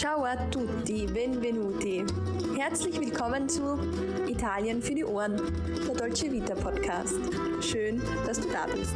Ciao a tutti, benvenuti. Herzlich willkommen zu Italien für die Ohren, der Dolce Vita Podcast. Schön, dass du da bist.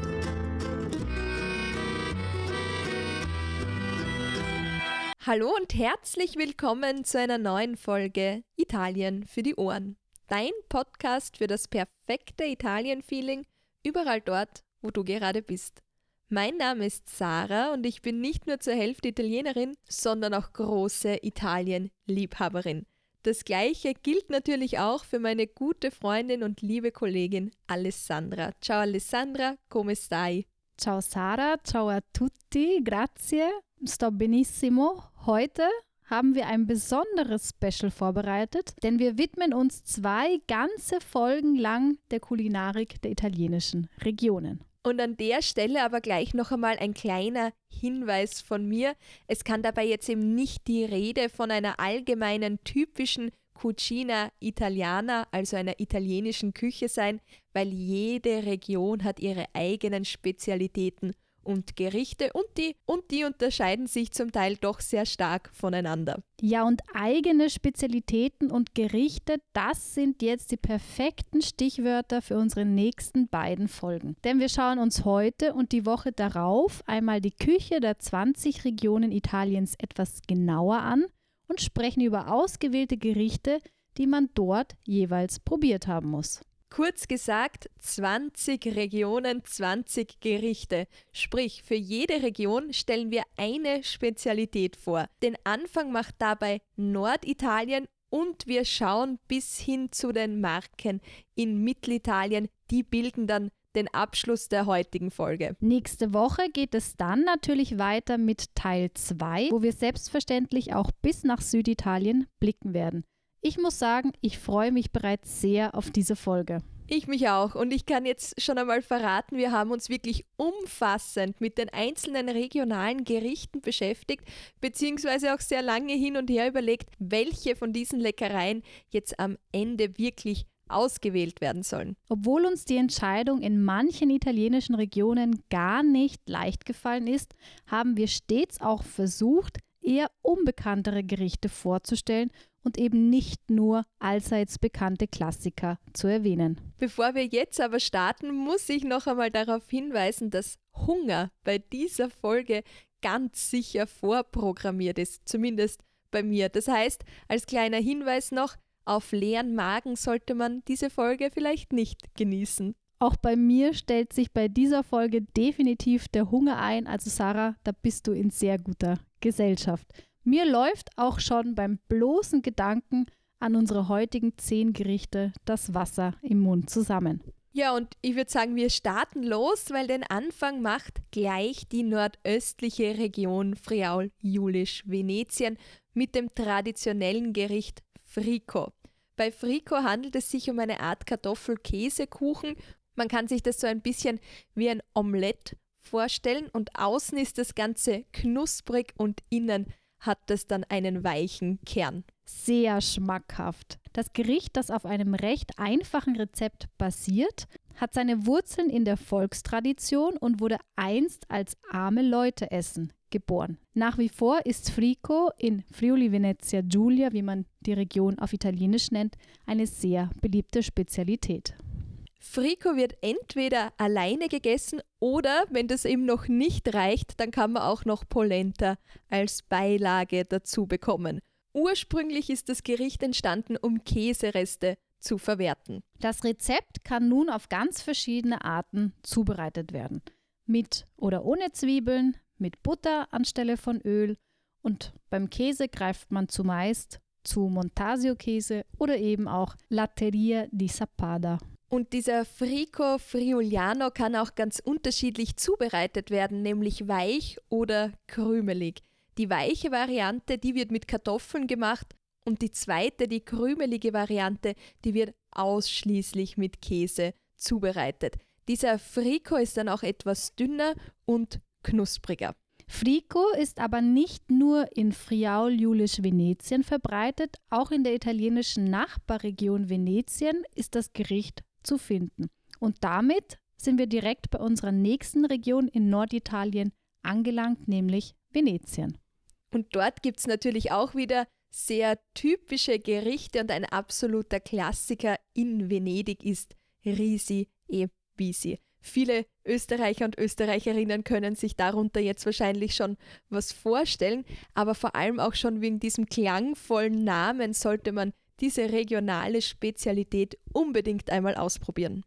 Hallo und herzlich willkommen zu einer neuen Folge Italien für die Ohren. Dein Podcast für das perfekte Italien-Feeling überall dort, wo du gerade bist. Mein Name ist Sarah und ich bin nicht nur zur Hälfte Italienerin, sondern auch große Italien-Liebhaberin. Das gleiche gilt natürlich auch für meine gute Freundin und liebe Kollegin Alessandra. Ciao Alessandra, come stai? Ciao Sara, ciao a tutti, grazie, sto benissimo. Heute haben wir ein besonderes Special vorbereitet, denn wir widmen uns zwei ganze Folgen lang der Kulinarik der italienischen Regionen. Und an der Stelle aber gleich noch einmal ein kleiner Hinweis von mir. Es kann dabei jetzt eben nicht die Rede von einer allgemeinen typischen Cucina Italiana, also einer italienischen Küche sein, weil jede Region hat ihre eigenen Spezialitäten und Gerichte und die, und die unterscheiden sich zum Teil doch sehr stark voneinander. Ja, und eigene Spezialitäten und Gerichte, das sind jetzt die perfekten Stichwörter für unsere nächsten beiden Folgen. Denn wir schauen uns heute und die Woche darauf einmal die Küche der 20 Regionen Italiens etwas genauer an und sprechen über ausgewählte Gerichte, die man dort jeweils probiert haben muss. Kurz gesagt, 20 Regionen, 20 Gerichte. Sprich, für jede Region stellen wir eine Spezialität vor. Den Anfang macht dabei Norditalien und wir schauen bis hin zu den Marken in Mittelitalien. Die bilden dann den Abschluss der heutigen Folge. Nächste Woche geht es dann natürlich weiter mit Teil 2, wo wir selbstverständlich auch bis nach Süditalien blicken werden. Ich muss sagen, ich freue mich bereits sehr auf diese Folge. Ich mich auch. Und ich kann jetzt schon einmal verraten, wir haben uns wirklich umfassend mit den einzelnen regionalen Gerichten beschäftigt, beziehungsweise auch sehr lange hin und her überlegt, welche von diesen Leckereien jetzt am Ende wirklich ausgewählt werden sollen. Obwohl uns die Entscheidung in manchen italienischen Regionen gar nicht leicht gefallen ist, haben wir stets auch versucht, eher unbekanntere Gerichte vorzustellen und eben nicht nur allseits bekannte Klassiker zu erwähnen. Bevor wir jetzt aber starten, muss ich noch einmal darauf hinweisen, dass Hunger bei dieser Folge ganz sicher vorprogrammiert ist, zumindest bei mir. Das heißt, als kleiner Hinweis noch, auf leeren Magen sollte man diese Folge vielleicht nicht genießen. Auch bei mir stellt sich bei dieser Folge definitiv der Hunger ein. Also Sarah, da bist du in sehr guter Gesellschaft. Mir läuft auch schon beim bloßen Gedanken an unsere heutigen zehn Gerichte das Wasser im Mund zusammen. Ja, und ich würde sagen, wir starten los, weil den Anfang macht gleich die nordöstliche Region Friaul-Julisch-Venetien mit dem traditionellen Gericht Frico. Bei Frico handelt es sich um eine Art Kartoffel-Käsekuchen. Man kann sich das so ein bisschen wie ein Omelett vorstellen und außen ist das Ganze knusprig und innen hat es dann einen weichen Kern. Sehr schmackhaft. Das Gericht, das auf einem recht einfachen Rezept basiert, hat seine Wurzeln in der Volkstradition und wurde einst als arme Leute essen geboren. Nach wie vor ist Frico in Friuli Venezia Giulia, wie man die Region auf Italienisch nennt, eine sehr beliebte Spezialität. Frico wird entweder alleine gegessen oder, wenn das eben noch nicht reicht, dann kann man auch noch Polenta als Beilage dazu bekommen. Ursprünglich ist das Gericht entstanden, um Käsereste zu verwerten. Das Rezept kann nun auf ganz verschiedene Arten zubereitet werden. Mit oder ohne Zwiebeln, mit Butter anstelle von Öl und beim Käse greift man zumeist zu Montasio-Käse oder eben auch Latteria di Sappada. Und dieser Frico Friuliano kann auch ganz unterschiedlich zubereitet werden, nämlich weich oder krümelig. Die weiche Variante, die wird mit Kartoffeln gemacht und die zweite, die krümelige Variante, die wird ausschließlich mit Käse zubereitet. Dieser Frico ist dann auch etwas dünner und knuspriger. Frico ist aber nicht nur in Friaul-Julisch-Venetien verbreitet, auch in der italienischen Nachbarregion Venetien ist das Gericht zu finden. Und damit sind wir direkt bei unserer nächsten Region in Norditalien angelangt, nämlich Venetien. Und dort gibt es natürlich auch wieder sehr typische Gerichte und ein absoluter Klassiker in Venedig ist Risi e Bisi. Viele Österreicher und Österreicherinnen können sich darunter jetzt wahrscheinlich schon was vorstellen, aber vor allem auch schon wegen diesem klangvollen Namen sollte man diese regionale Spezialität unbedingt einmal ausprobieren.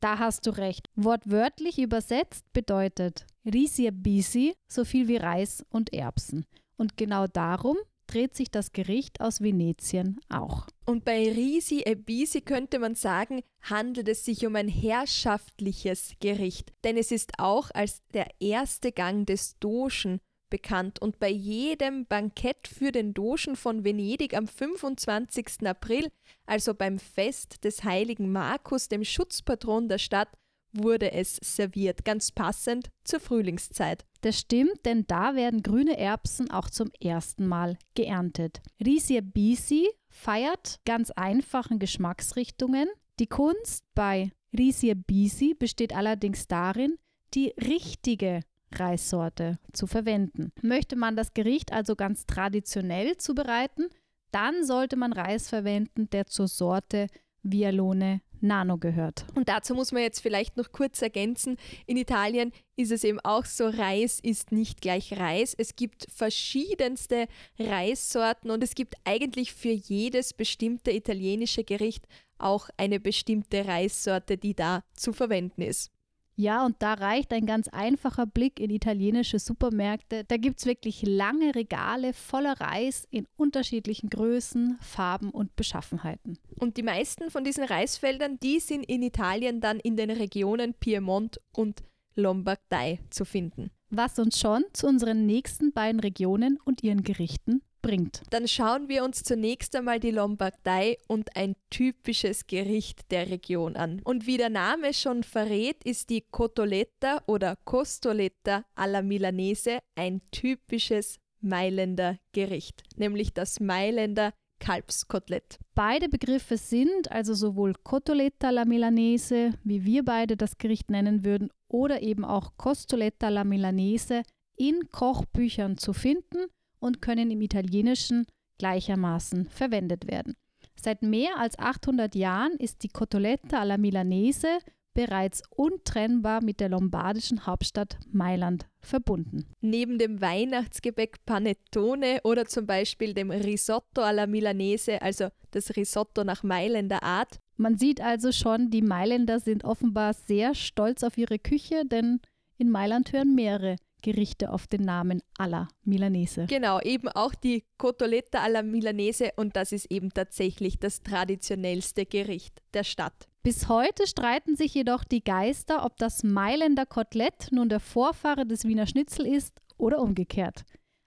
Da hast du recht. Wortwörtlich übersetzt bedeutet Risia bisi so viel wie Reis und Erbsen. Und genau darum dreht sich das Gericht aus Venetien auch. Und bei Risi e Bisi könnte man sagen, handelt es sich um ein herrschaftliches Gericht, denn es ist auch als der erste Gang des Dogen bekannt und bei jedem Bankett für den Dogen von Venedig am 25. April, also beim Fest des heiligen Markus, dem Schutzpatron der Stadt, wurde es serviert, ganz passend zur Frühlingszeit. Das stimmt, denn da werden grüne Erbsen auch zum ersten Mal geerntet. Risia Bisi feiert ganz einfachen Geschmacksrichtungen. Die Kunst bei Risia Bisi besteht allerdings darin, die richtige Reissorte zu verwenden. Möchte man das Gericht also ganz traditionell zubereiten, dann sollte man Reis verwenden, der zur Sorte Vialone Nano gehört. Und dazu muss man jetzt vielleicht noch kurz ergänzen, in Italien ist es eben auch so, Reis ist nicht gleich Reis. Es gibt verschiedenste Reissorten und es gibt eigentlich für jedes bestimmte italienische Gericht auch eine bestimmte Reissorte, die da zu verwenden ist. Ja, und da reicht ein ganz einfacher Blick in italienische Supermärkte. Da gibt es wirklich lange Regale voller Reis in unterschiedlichen Größen, Farben und Beschaffenheiten. Und die meisten von diesen Reisfeldern, die sind in Italien dann in den Regionen Piemont und Lombardei zu finden. Was uns schon zu unseren nächsten beiden Regionen und ihren Gerichten bringt. Dann schauen wir uns zunächst einmal die Lombardei und ein typisches Gericht der Region an. Und wie der Name schon verrät, ist die Cotoletta oder Costoletta alla Milanese ein typisches Mailänder Gericht, nämlich das Mailänder Kalbskotelett. Beide Begriffe sind also sowohl Cotoletta alla Milanese, wie wir beide das Gericht nennen würden, oder eben auch Costoletta alla Milanese in Kochbüchern zu finden und können im Italienischen gleichermaßen verwendet werden. Seit mehr als 800 Jahren ist die Cotoletta alla Milanese bereits untrennbar mit der lombardischen Hauptstadt Mailand verbunden. Neben dem Weihnachtsgebäck Panettone oder zum Beispiel dem Risotto alla Milanese, also das Risotto nach Mailänder Art. Man sieht also schon, die Mailänder sind offenbar sehr stolz auf ihre Küche, denn in Mailand hören mehrere Gerichte auf den Namen alla Milanese. Genau, eben auch die Cotoletta alla Milanese und das ist eben tatsächlich das traditionellste Gericht der Stadt. Bis heute streiten sich jedoch die Geister, ob das Mailänder Kotelett nun der Vorfahre des Wiener Schnitzel ist oder umgekehrt.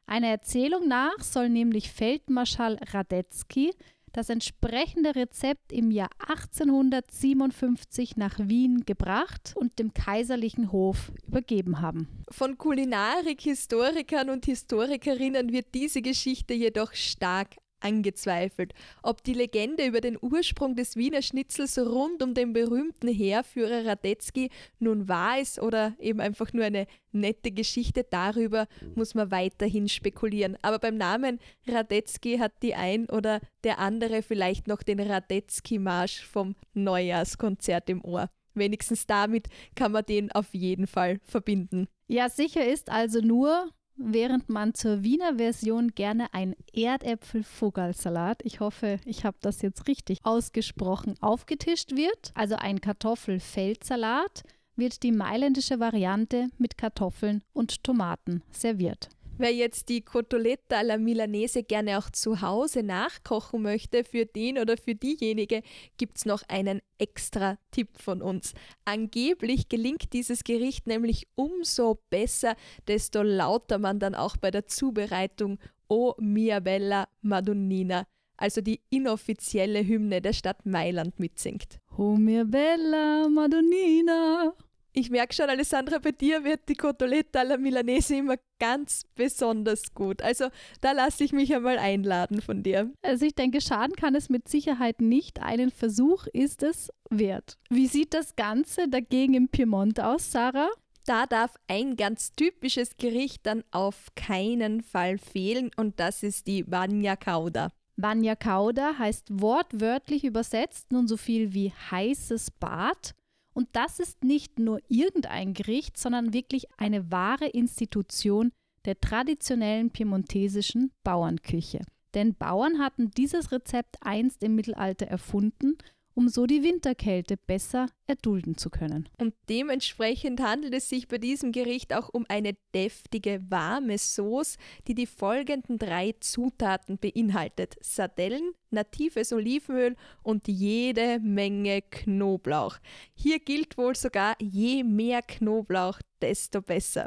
Einer Erzählung nach soll nämlich Feldmarschall Radetzky das entsprechende Rezept im Jahr 1857 nach Wien gebracht und dem kaiserlichen Hof übergeben haben. Von Kulinarik-Historikern und Historikerinnen wird diese Geschichte jedoch stark angezweifelt, ob die Legende über den Ursprung des Wiener Schnitzels rund um den berühmten Heerführer Radetzky nun wahr ist oder eben einfach nur eine nette Geschichte, darüber muss man weiterhin spekulieren. Aber beim Namen Radetzky hat die ein oder der andere vielleicht noch den Radetzky-Marsch vom Neujahrskonzert im Ohr. Wenigstens damit kann man den auf jeden Fall verbinden. Ja, sicher ist also nur, während man zur Wiener Version gerne ein Erdäpfel-Vogelsalat, ich hoffe, ich habe das jetzt richtig ausgesprochen, aufgetischt wird, also ein Kartoffelfeldsalat, wird die mailändische Variante mit Kartoffeln und Tomaten serviert. Wer jetzt die Cotoletta alla Milanese gerne auch zu Hause nachkochen möchte, für den oder für diejenige gibt es noch einen extra Tipp von uns. Angeblich gelingt dieses Gericht nämlich umso besser, desto lauter man dann auch bei der Zubereitung O mia bella Madonnina, also die inoffizielle Hymne der Stadt Mailand mitsingt. O mia bella Madonnina. Ich merke schon, Alessandra, bei dir wird die Cotoletta alla Milanese immer ganz besonders gut. Also da lasse ich mich einmal einladen von dir. Also ich denke, schaden kann es mit Sicherheit nicht. Einen Versuch ist es wert. Wie sieht das Ganze dagegen im Piemont aus, Sarah? Da darf ein ganz typisches Gericht dann auf keinen Fall fehlen und das ist die Bagna Cauda. Bagna Cauda heißt wortwörtlich übersetzt nun so viel wie heißes Bad. Und das ist nicht nur irgendein Gericht, sondern wirklich eine wahre Institution der traditionellen piemontesischen Bauernküche. Denn Bauern hatten dieses Rezept einst im Mittelalter erfunden um so die Winterkälte besser erdulden zu können. Und dementsprechend handelt es sich bei diesem Gericht auch um eine deftige, warme Sauce, die die folgenden drei Zutaten beinhaltet: Sardellen, natives Olivenöl und jede Menge Knoblauch. Hier gilt wohl sogar, je mehr Knoblauch, desto besser.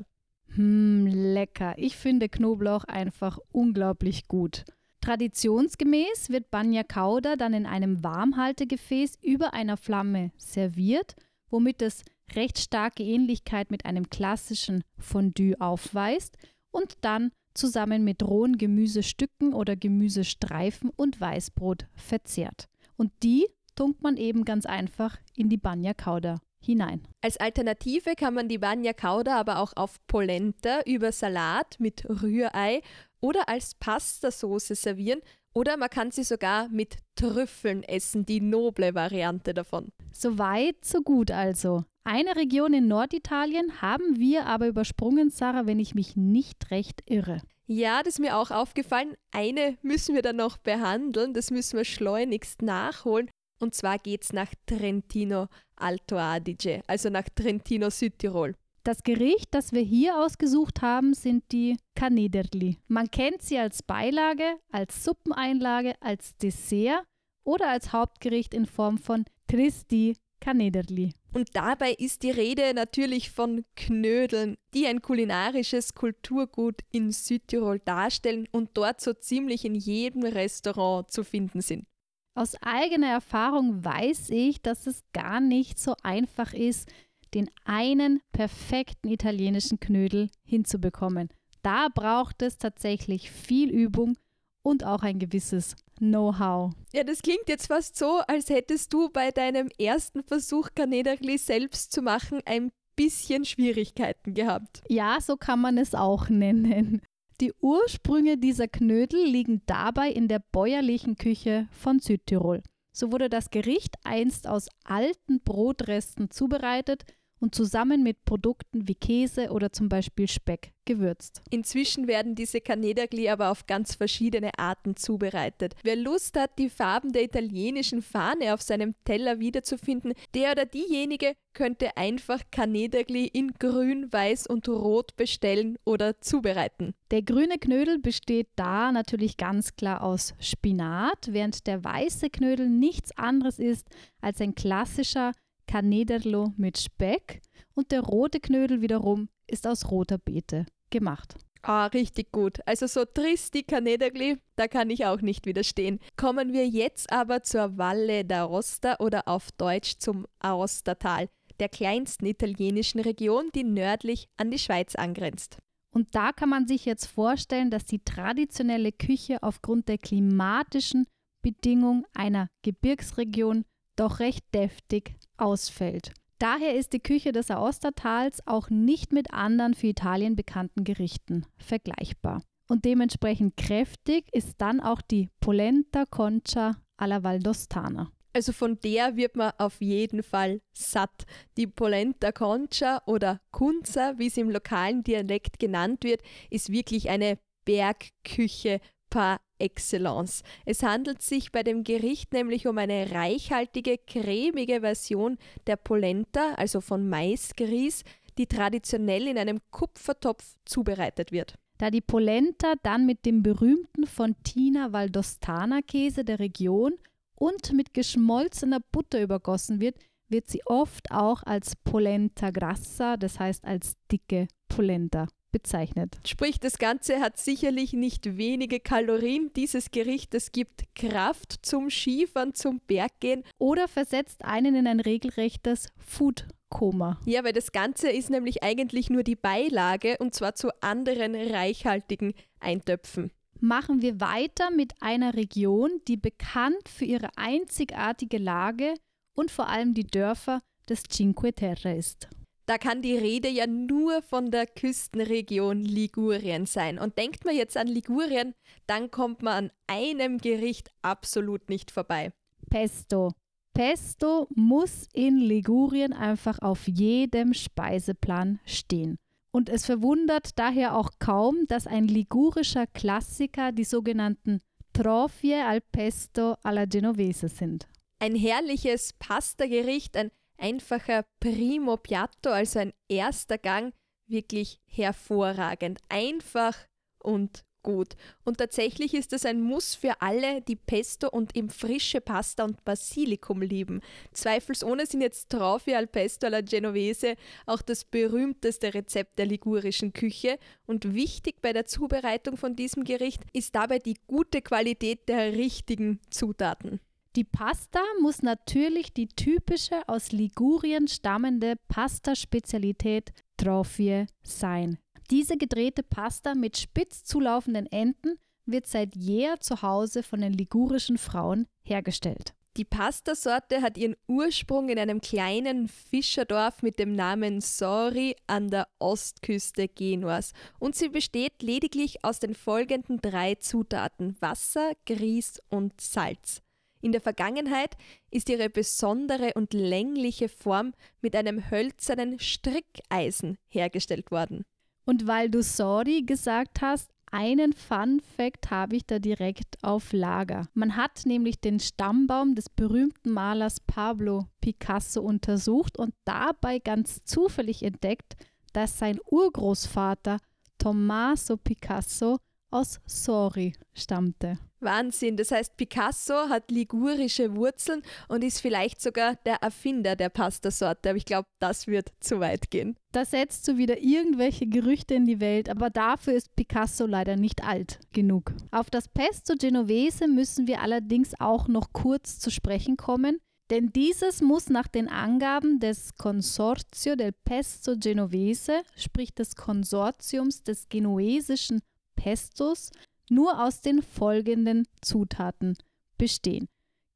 Hm, lecker. Ich finde Knoblauch einfach unglaublich gut. Traditionsgemäß wird Banya Kauda dann in einem Warmhaltegefäß über einer Flamme serviert, womit es recht starke Ähnlichkeit mit einem klassischen Fondue aufweist und dann zusammen mit rohen Gemüsestücken oder Gemüsestreifen und Weißbrot verzehrt. Und die tunkt man eben ganz einfach in die Banya Kauda hinein. Als Alternative kann man die Banya Kauda aber auch auf Polenta über Salat mit Rührei oder als Pastasauce servieren oder man kann sie sogar mit Trüffeln essen, die noble Variante davon. So weit, so gut also. Eine Region in Norditalien haben wir aber übersprungen, Sarah, wenn ich mich nicht recht irre. Ja, das ist mir auch aufgefallen. Eine müssen wir dann noch behandeln, das müssen wir schleunigst nachholen. Und zwar geht es nach Trentino Alto Adige, also nach Trentino Südtirol. Das Gericht, das wir hier ausgesucht haben, sind die Canederli. Man kennt sie als Beilage, als Suppeneinlage, als Dessert oder als Hauptgericht in Form von Tristi Canederli. Und dabei ist die Rede natürlich von Knödeln, die ein kulinarisches Kulturgut in Südtirol darstellen und dort so ziemlich in jedem Restaurant zu finden sind. Aus eigener Erfahrung weiß ich, dass es gar nicht so einfach ist, den einen perfekten italienischen Knödel hinzubekommen. Da braucht es tatsächlich viel Übung und auch ein gewisses Know-how. Ja, das klingt jetzt fast so, als hättest du bei deinem ersten Versuch, Canederli selbst zu machen, ein bisschen Schwierigkeiten gehabt. Ja, so kann man es auch nennen. Die Ursprünge dieser Knödel liegen dabei in der bäuerlichen Küche von Südtirol. So wurde das Gericht einst aus alten Brotresten zubereitet und zusammen mit Produkten wie Käse oder zum Beispiel Speck gewürzt. Inzwischen werden diese Canedergli aber auf ganz verschiedene Arten zubereitet. Wer Lust hat, die Farben der italienischen Fahne auf seinem Teller wiederzufinden, der oder diejenige könnte einfach Canedergli in grün, weiß und rot bestellen oder zubereiten. Der grüne Knödel besteht da natürlich ganz klar aus Spinat, während der weiße Knödel nichts anderes ist als ein klassischer Canederlo mit Speck und der rote Knödel wiederum ist aus roter Beete gemacht. Ah, richtig gut. Also so tristi Canedergli, da kann ich auch nicht widerstehen. Kommen wir jetzt aber zur Valle d'Aosta oder auf Deutsch zum Aostatal, der kleinsten italienischen Region, die nördlich an die Schweiz angrenzt. Und da kann man sich jetzt vorstellen, dass die traditionelle Küche aufgrund der klimatischen Bedingung einer Gebirgsregion doch recht deftig ausfällt. Daher ist die Küche des Aostatals auch nicht mit anderen für Italien bekannten Gerichten vergleichbar. Und dementsprechend kräftig ist dann auch die Polenta Concha alla Valdostana. Also von der wird man auf jeden Fall satt. Die Polenta Concha oder Kunza, wie sie im lokalen Dialekt genannt wird, ist wirklich eine Bergküche par excellence. Es handelt sich bei dem Gericht nämlich um eine reichhaltige, cremige Version der Polenta, also von Maisgrieß, die traditionell in einem Kupfertopf zubereitet wird. Da die Polenta dann mit dem berühmten Fontina Valdostana Käse der Region und mit geschmolzener Butter übergossen wird, wird sie oft auch als Polenta grassa, das heißt als dicke Polenta bezeichnet. Sprich, das Ganze hat sicherlich nicht wenige Kalorien. Dieses Gericht, das gibt Kraft zum Skifahren, zum Berggehen. Oder versetzt einen in ein regelrechtes Food-Koma. Ja, weil das Ganze ist nämlich eigentlich nur die Beilage und zwar zu anderen reichhaltigen Eintöpfen. Machen wir weiter mit einer Region, die bekannt für ihre einzigartige Lage und vor allem die Dörfer des Cinque Terre ist. Da kann die Rede ja nur von der Küstenregion Ligurien sein. Und denkt man jetzt an Ligurien, dann kommt man an einem Gericht absolut nicht vorbei. Pesto. Pesto muss in Ligurien einfach auf jedem Speiseplan stehen. Und es verwundert daher auch kaum, dass ein ligurischer Klassiker die sogenannten Trofie al Pesto alla Genovese sind. Ein herrliches Pastagericht, ein einfacher Primo Piatto, also ein erster Gang, wirklich hervorragend. Einfach und gut. Und tatsächlich ist es ein Muss für alle, die Pesto und eben frische Pasta und Basilikum lieben. Zweifelsohne sind jetzt Traufi al Pesto alla Genovese auch das berühmteste Rezept der ligurischen Küche. Und wichtig bei der Zubereitung von diesem Gericht ist dabei die gute Qualität der richtigen Zutaten. Die Pasta muss natürlich die typische aus Ligurien stammende Pasta-Spezialität Trofie sein. Diese gedrehte Pasta mit spitz zulaufenden Enden wird seit jeher zu Hause von den ligurischen Frauen hergestellt. Die Pastasorte hat ihren Ursprung in einem kleinen Fischerdorf mit dem Namen Sori an der Ostküste Genuas und sie besteht lediglich aus den folgenden drei Zutaten Wasser, Grieß und Salz. In der Vergangenheit ist ihre besondere und längliche Form mit einem hölzernen Strickeisen hergestellt worden. Und weil du sorry gesagt hast, einen Fun Fact habe ich da direkt auf Lager. Man hat nämlich den Stammbaum des berühmten Malers Pablo Picasso untersucht und dabei ganz zufällig entdeckt, dass sein Urgroßvater Tommaso Picasso aus Sori stammte. Wahnsinn, das heißt, Picasso hat ligurische Wurzeln und ist vielleicht sogar der Erfinder der Pastasorte, aber ich glaube, das wird zu weit gehen. Da setzt du wieder irgendwelche Gerüchte in die Welt, aber dafür ist Picasso leider nicht alt genug. Auf das Pesto Genovese müssen wir allerdings auch noch kurz zu sprechen kommen, denn dieses muss nach den Angaben des Consorzio del Pesto Genovese, sprich des Konsortiums des genuesischen Pestos nur aus den folgenden Zutaten bestehen.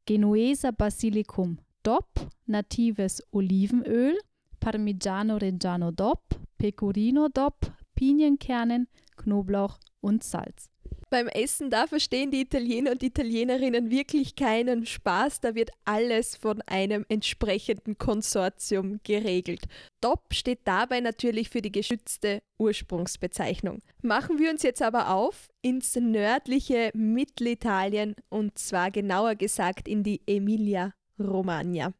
Genueser Basilicum DOP, natives Olivenöl, Parmigiano Reggiano DOP, Pecorino DOP, Pinienkernen, Knoblauch und Salz. Beim Essen, da verstehen die Italiener und Italienerinnen wirklich keinen Spaß. Da wird alles von einem entsprechenden Konsortium geregelt. DOP steht dabei natürlich für die geschützte Ursprungsbezeichnung. Machen wir uns jetzt aber auf ins nördliche Mittelitalien und zwar genauer gesagt in die Emilia-Romagna.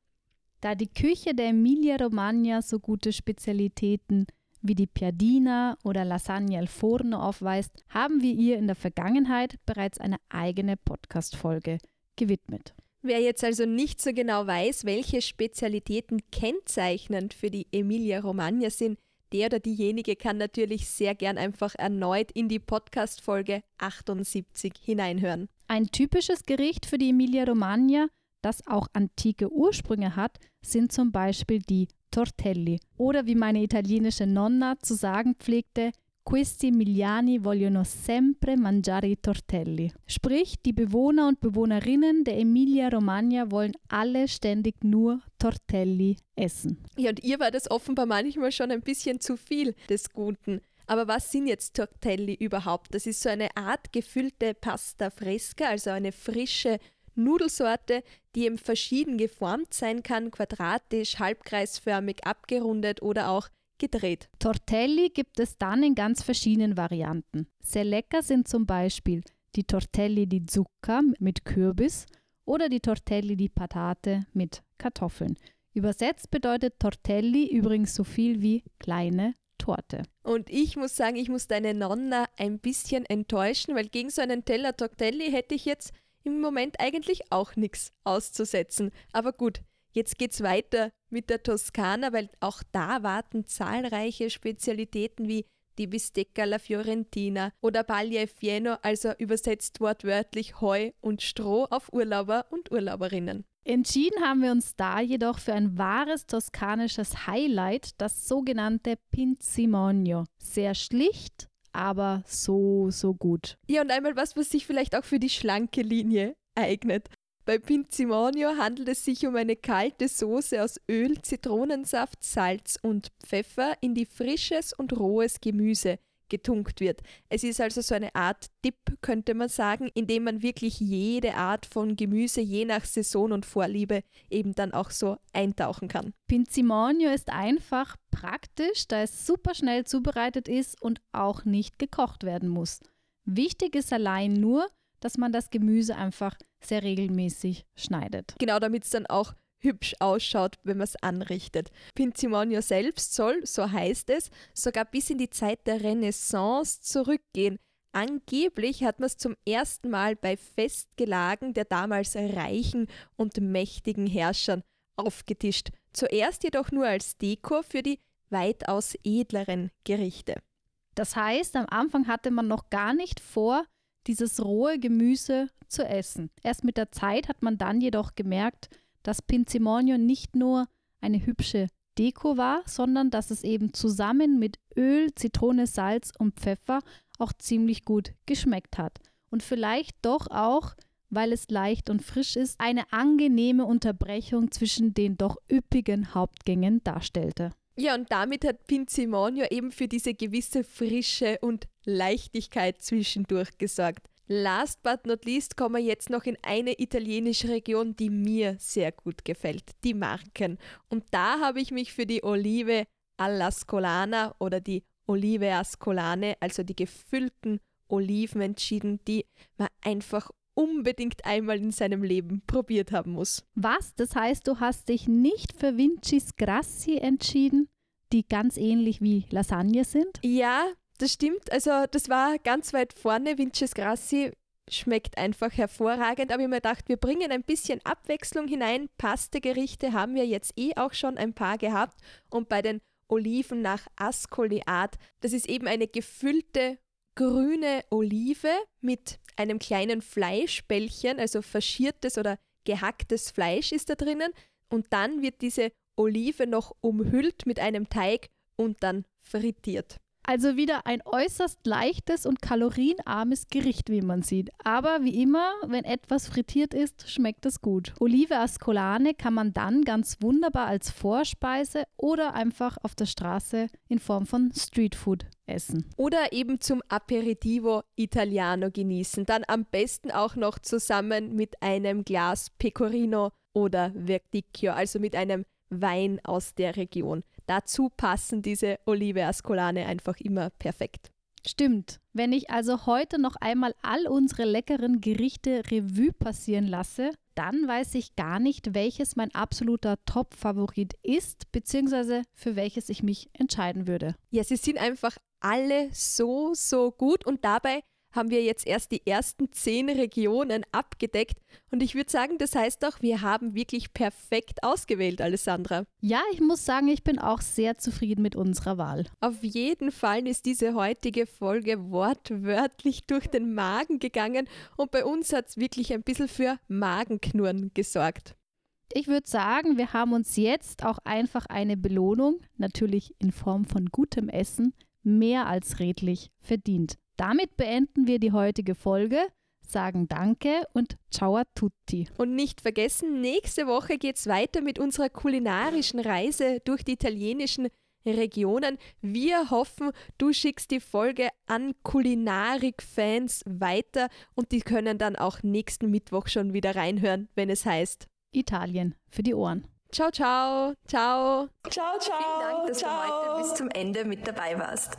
Da die Küche der Emilia-Romagna so gute Spezialitäten wie die Piadina oder Lasagne al Forno aufweist, haben wir ihr in der Vergangenheit bereits eine eigene Podcast-Folge gewidmet. Wer jetzt also nicht so genau weiß, welche Spezialitäten kennzeichnend für die Emilia-Romagna sind, der oder diejenige kann natürlich sehr gern einfach erneut in die Podcast-Folge 78 hineinhören. Ein typisches Gericht für die Emilia-Romagna, das auch antike Ursprünge hat, sind zum Beispiel die Tortelli. Oder wie meine italienische Nonna zu sagen pflegte, Questi Emiliani vogliono sempre mangiare i tortelli. Sprich, die Bewohner und Bewohnerinnen der Emilia-Romagna wollen alle ständig nur Tortelli essen. Ja, und ihr war das offenbar manchmal schon ein bisschen zu viel des Guten. Aber was sind jetzt Tortelli überhaupt? Das ist so eine Art gefüllte Pasta fresca, also eine frische Nudelsorte, die eben verschieden geformt sein kann, quadratisch, halbkreisförmig, abgerundet oder auch gedreht. Tortelli gibt es dann in ganz verschiedenen Varianten. Sehr lecker sind zum Beispiel die Tortelli di Zucca mit Kürbis oder die Tortelli di Patate mit Kartoffeln. Übersetzt bedeutet Tortelli übrigens so viel wie kleine Torte. Und ich muss sagen, ich muss deine Nonna ein bisschen enttäuschen, weil gegen so einen Teller Tortelli hätte ich jetzt im Moment eigentlich auch nichts auszusetzen. Aber gut, jetzt geht's weiter mit der Toskana, weil auch da warten zahlreiche Spezialitäten wie die Bistecca alla Fiorentina oder Paglia Fieno, also übersetzt wortwörtlich Heu und Stroh auf Urlauber und Urlauberinnen. Entschieden haben wir uns da jedoch für ein wahres toskanisches Highlight, das sogenannte Pinzimonio. Sehr schlicht, aber so, so gut. Ja, und einmal was, was sich vielleicht auch für die schlanke Linie eignet. Bei Pinzimonio handelt es sich um eine kalte Soße aus Öl, Zitronensaft, Salz und Pfeffer, in die frisches und rohes Gemüse getunkt wird. Es ist also so eine Art Dip, könnte man sagen, in dem man wirklich jede Art von Gemüse je nach Saison und Vorliebe eben dann auch so eintauchen kann. Pinzimonio ist einfach praktisch, da es super schnell zubereitet ist und auch nicht gekocht werden muss. Wichtig ist allein nur, dass man das Gemüse einfach sehr regelmäßig schneidet. Genau, damit es dann auch hübsch ausschaut, wenn man es anrichtet. Pinzimonio selbst soll, so heißt es, sogar bis in die Zeit der Renaissance zurückgehen. Angeblich hat man es zum ersten Mal bei Festgelagen der damals reichen und mächtigen Herrschern aufgetischt. Zuerst jedoch nur als Deko für die weitaus edleren Gerichte. Das heißt, am Anfang hatte man noch gar nicht vor, dieses rohe Gemüse zu essen. Erst mit der Zeit hat man dann jedoch gemerkt, dass Pinzimonio nicht nur eine hübsche Deko war, sondern dass es eben zusammen mit Öl, Zitrone, Salz und Pfeffer auch ziemlich gut geschmeckt hat. Und vielleicht doch auch, weil es leicht und frisch ist, eine angenehme Unterbrechung zwischen den doch üppigen Hauptgängen darstellte. Ja, und damit hat Pinzimonio eben für diese gewisse Frische und Leichtigkeit zwischendurch gesorgt. Last but not least kommen wir jetzt noch in eine italienische Region, die mir sehr gut gefällt, die Marken. Und da habe ich mich für die Olive alla Scolana oder die Olive Ascolane, also die gefüllten Oliven entschieden, die man einfach unbedingt einmal in seinem Leben probiert haben muss. Was? Das heißt, du hast dich nicht für Vincis Grassi entschieden, die ganz ähnlich wie Lasagne sind? Ja, das stimmt. Also das war ganz weit vorne. Vincis Grassi schmeckt einfach hervorragend, aber ich mir gedacht, wir bringen ein bisschen Abwechslung hinein. Pastegerichte haben wir jetzt eh auch schon ein paar gehabt und bei den Oliven nach Ascoli Art, das ist eben eine gefüllte grüne Olive mit einem kleinen Fleischbällchen, also faschiertes oder gehacktes Fleisch ist da drinnen und dann wird diese Olive noch umhüllt mit einem Teig und dann frittiert. Also wieder ein äußerst leichtes und kalorienarmes Gericht, wie man sieht. Aber wie immer, wenn etwas frittiert ist, schmeckt es gut. Olive Ascolane kann man dann ganz wunderbar als Vorspeise oder einfach auf der Straße in Form von Streetfood essen. Oder eben zum Aperitivo Italiano genießen. Dann am besten auch noch zusammen mit einem Glas Pecorino oder Verdicchio, also mit einem Wein aus der Region. Dazu passen diese Olive Ascolane einfach immer perfekt. Stimmt. Wenn ich also heute noch einmal all unsere leckeren Gerichte Revue passieren lasse, dann weiß ich gar nicht, welches mein absoluter Top-Favorit ist, beziehungsweise für welches ich mich entscheiden würde. Ja, sie sind einfach alle so, so gut und dabei haben wir jetzt erst die ersten zehn Regionen abgedeckt. Und ich würde sagen, das heißt doch, wir haben wirklich perfekt ausgewählt, Alessandra. Ja, ich muss sagen, ich bin auch sehr zufrieden mit unserer Wahl. Auf jeden Fall ist diese heutige Folge wortwörtlich durch den Magen gegangen und bei uns hat es wirklich ein bisschen für Magenknurren gesorgt. Ich würde sagen, wir haben uns jetzt auch einfach eine Belohnung, natürlich in Form von gutem Essen, mehr als redlich verdient. Damit beenden wir die heutige Folge, sagen Danke und Ciao a tutti. Und nicht vergessen, nächste Woche geht es weiter mit unserer kulinarischen Reise durch die italienischen Regionen. Wir hoffen, du schickst die Folge an Kulinarik-Fans weiter und die können dann auch nächsten Mittwoch schon wieder reinhören, wenn es heißt Italien für die Ohren. Ciao, ciao, ciao. Ciao, ciao. Vielen Dank, dass ciao. du heute bis zum Ende mit dabei warst.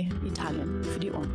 Italien für die Ohren.